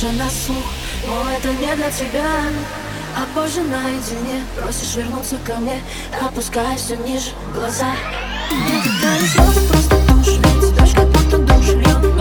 Даже на слух, но это не для тебя. А позже наедине просишь вернуться ко мне Опуская все ниже глаза. Мне такая слезы просто тушь Ведь дождь как будто душ льет